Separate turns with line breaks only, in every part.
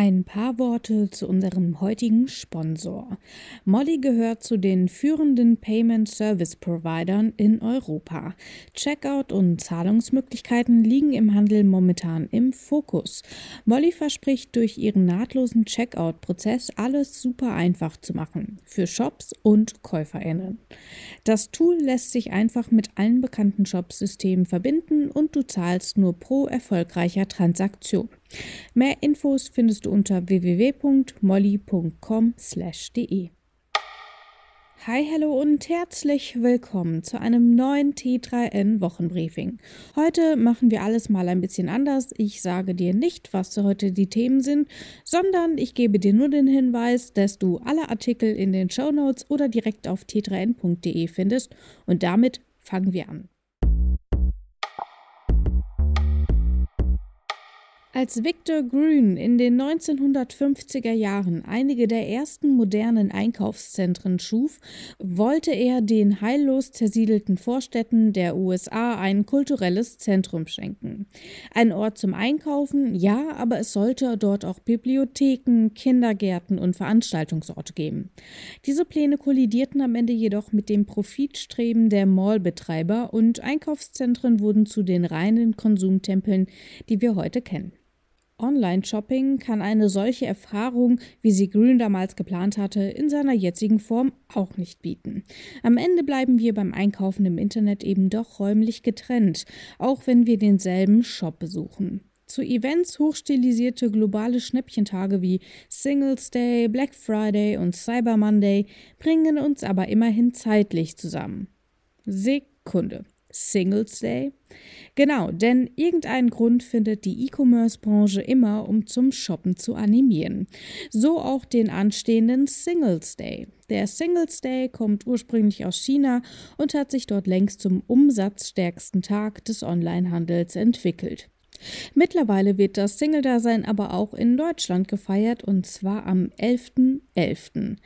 Ein paar Worte zu unserem heutigen Sponsor. Molly gehört zu den führenden Payment Service Providern in Europa. Checkout und Zahlungsmöglichkeiten liegen im Handel momentan im Fokus. Molly verspricht durch ihren nahtlosen Checkout-Prozess alles super einfach zu machen für Shops und Käuferinnen. Das Tool lässt sich einfach mit allen bekannten Shopsystemen verbinden und du zahlst nur pro erfolgreicher Transaktion. Mehr Infos findest du unter www.molly.com/de. Hi, hallo und herzlich willkommen zu einem neuen T3N Wochenbriefing. Heute machen wir alles mal ein bisschen anders. Ich sage dir nicht, was heute die Themen sind, sondern ich gebe dir nur den Hinweis, dass du alle Artikel in den Show Notes oder direkt auf t3n.de findest und damit fangen wir an. Als Victor Grün in den 1950er Jahren einige der ersten modernen Einkaufszentren schuf, wollte er den heillos zersiedelten Vorstädten der USA ein kulturelles Zentrum schenken. Ein Ort zum Einkaufen, ja, aber es sollte dort auch Bibliotheken, Kindergärten und Veranstaltungsorte geben. Diese Pläne kollidierten am Ende jedoch mit dem Profitstreben der Mallbetreiber und Einkaufszentren wurden zu den reinen Konsumtempeln, die wir heute kennen. Online-Shopping kann eine solche Erfahrung, wie sie Grün damals geplant hatte, in seiner jetzigen Form auch nicht bieten. Am Ende bleiben wir beim Einkaufen im Internet eben doch räumlich getrennt, auch wenn wir denselben Shop besuchen. Zu Events hochstilisierte globale Schnäppchentage wie Singles Day, Black Friday und Cyber Monday bringen uns aber immerhin zeitlich zusammen. Sekunde. Singles Day? Genau, denn irgendeinen Grund findet die E-Commerce-Branche immer, um zum Shoppen zu animieren. So auch den anstehenden Singles Day. Der Singles Day kommt ursprünglich aus China und hat sich dort längst zum umsatzstärksten Tag des Onlinehandels entwickelt. Mittlerweile wird das Single-Dasein aber auch in Deutschland gefeiert und zwar am 11.11. .11.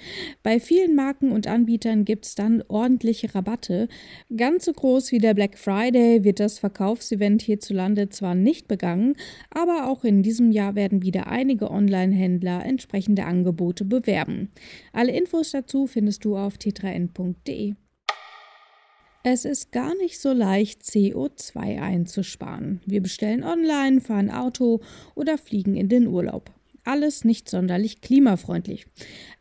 Bei vielen Marken und Anbietern gibt es dann ordentliche Rabatte. Ganz so groß wie der Black Friday wird das Verkaufsevent hierzulande zwar nicht begangen, aber auch in diesem Jahr werden wieder einige Online-Händler entsprechende Angebote bewerben. Alle Infos dazu findest du auf t3n.de. Es ist gar nicht so leicht, CO2 einzusparen. Wir bestellen online, fahren Auto oder fliegen in den Urlaub. Alles nicht sonderlich klimafreundlich.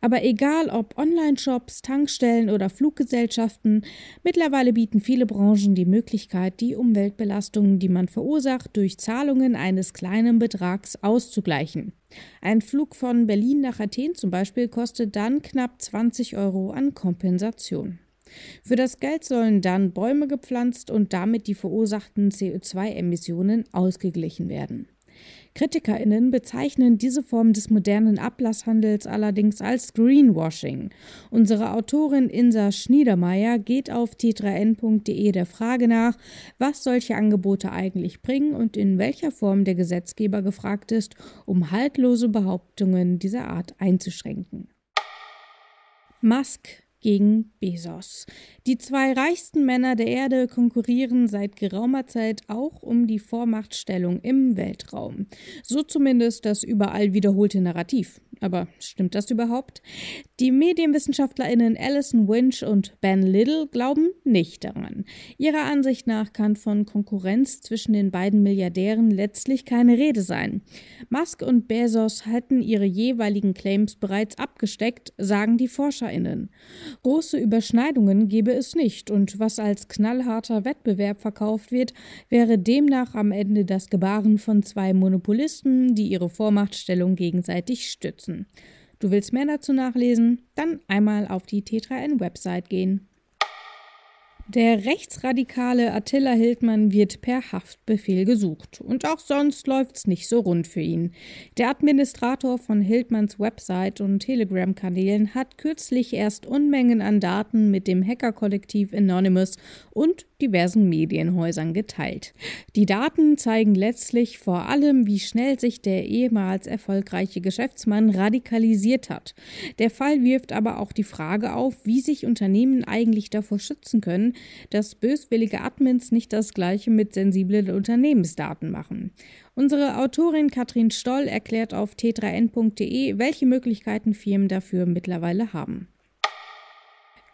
Aber egal ob Online-Shops, Tankstellen oder Fluggesellschaften, mittlerweile bieten viele Branchen die Möglichkeit, die Umweltbelastungen, die man verursacht, durch Zahlungen eines kleinen Betrags auszugleichen. Ein Flug von Berlin nach Athen zum Beispiel kostet dann knapp 20 Euro an Kompensation. Für das Geld sollen dann Bäume gepflanzt und damit die verursachten CO2-Emissionen ausgeglichen werden. KritikerInnen bezeichnen diese Form des modernen Ablasshandels allerdings als Greenwashing. Unsere Autorin Insa Schniedermeier geht auf t3n.de der Frage nach, was solche Angebote eigentlich bringen und in welcher Form der Gesetzgeber gefragt ist, um haltlose Behauptungen dieser Art einzuschränken. Musk gegen Bezos. Die zwei reichsten Männer der Erde konkurrieren seit geraumer Zeit auch um die Vormachtstellung im Weltraum. So zumindest das überall wiederholte Narrativ. Aber stimmt das überhaupt? Die Medienwissenschaftlerinnen Alison Winch und Ben Little glauben nicht daran. Ihrer Ansicht nach kann von Konkurrenz zwischen den beiden Milliardären letztlich keine Rede sein. Musk und Bezos hätten ihre jeweiligen Claims bereits abgesteckt, sagen die Forscherinnen. Große Überschneidungen gebe es nicht, und was als knallharter Wettbewerb verkauft wird, wäre demnach am Ende das Gebaren von zwei Monopolisten, die ihre Vormachtstellung gegenseitig stützen. Du willst mehr dazu nachlesen? Dann einmal auf die T3N-Website gehen. Der rechtsradikale Attila Hildmann wird per Haftbefehl gesucht. Und auch sonst läuft's nicht so rund für ihn. Der Administrator von Hildmanns Website und Telegram-Kanälen hat kürzlich erst Unmengen an Daten mit dem Hackerkollektiv Anonymous und diversen Medienhäusern geteilt. Die Daten zeigen letztlich vor allem, wie schnell sich der ehemals erfolgreiche Geschäftsmann radikalisiert hat. Der Fall wirft aber auch die Frage auf, wie sich Unternehmen eigentlich davor schützen können, dass böswillige Admins nicht das gleiche mit sensiblen Unternehmensdaten machen. Unsere Autorin Katrin Stoll erklärt auf t3n.de, welche Möglichkeiten Firmen dafür mittlerweile haben.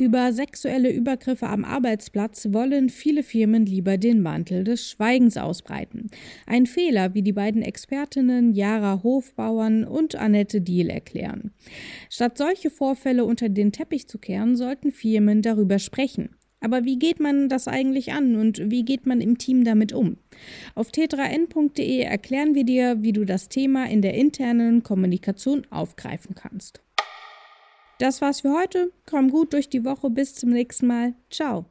Über sexuelle Übergriffe am Arbeitsplatz wollen viele Firmen lieber den Mantel des Schweigens ausbreiten. Ein Fehler, wie die beiden Expertinnen Jara Hofbauern und Annette Diel erklären. Statt solche Vorfälle unter den Teppich zu kehren, sollten Firmen darüber sprechen. Aber wie geht man das eigentlich an und wie geht man im Team damit um? Auf t3n.de erklären wir dir, wie du das Thema in der internen Kommunikation aufgreifen kannst. Das war's für heute. Komm gut durch die Woche. Bis zum nächsten Mal. Ciao.